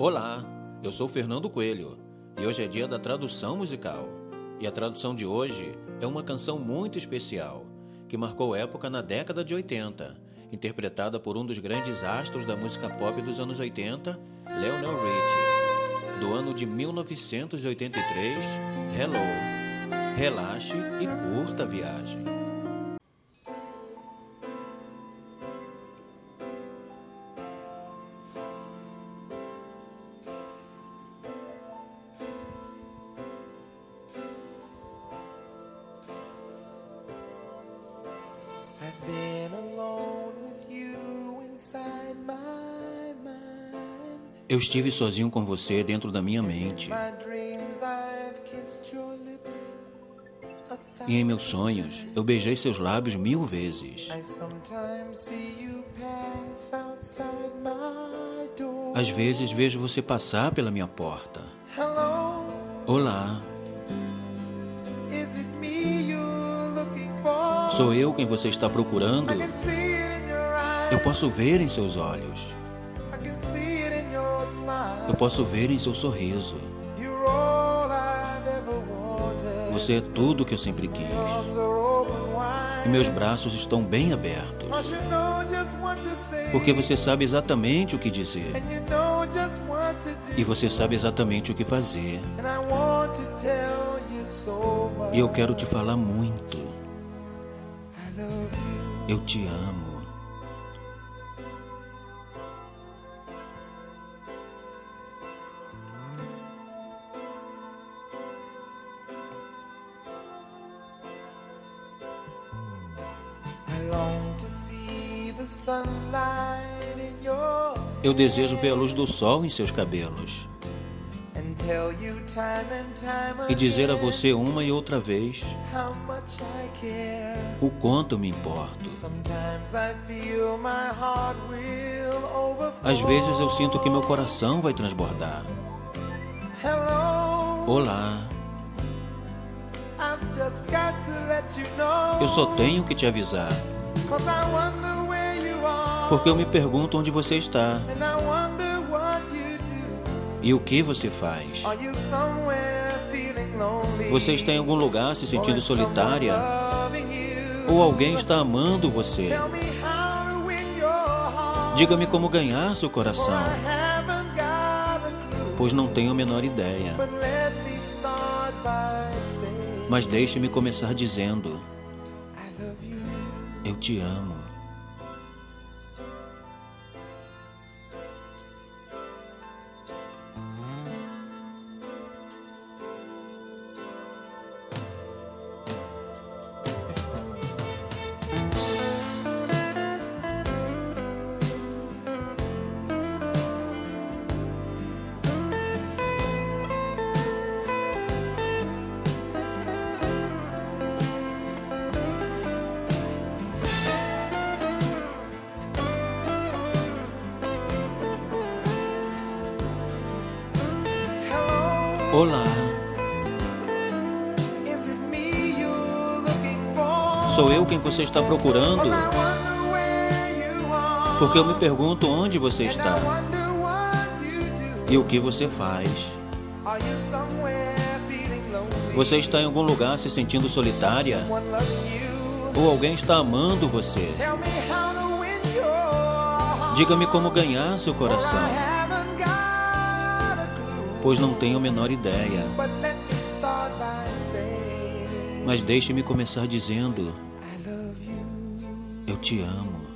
Olá, eu sou Fernando Coelho e hoje é dia da tradução musical. E a tradução de hoje é uma canção muito especial que marcou época na década de 80, interpretada por um dos grandes astros da música pop dos anos 80, Lionel Richie, do ano de 1983, Hello. Relaxe e curta a viagem. Eu estive sozinho com você dentro da minha mente. E em meus sonhos, eu beijei seus lábios mil vezes. Às vezes vejo você passar pela minha porta. Olá. Sou eu quem você está procurando? Eu posso ver em seus olhos. Eu posso ver em seu sorriso. Você é tudo que eu sempre quis. E meus braços estão bem abertos. Porque você sabe exatamente o que dizer. E você sabe exatamente o que fazer. E eu quero te falar muito. Eu te amo. Eu desejo ver a luz do sol em seus cabelos. E dizer a você uma e outra vez o quanto me importo. Às vezes eu sinto que meu coração vai transbordar. Olá. Eu só tenho que te avisar. Porque eu me pergunto onde você está. E o que você faz? Você está em algum lugar se sentindo solitária? Ou alguém está amando você? Diga-me como ganhar seu coração, pois não tenho a menor ideia. Mas deixe-me começar dizendo: Eu te amo. Olá. Sou eu quem você está procurando? Porque eu me pergunto onde você está e o que você faz. Você está em algum lugar se sentindo solitária? Ou alguém está amando você? Diga-me como ganhar seu coração pois não tenho a menor ideia. Mas deixe-me começar dizendo: Eu te amo.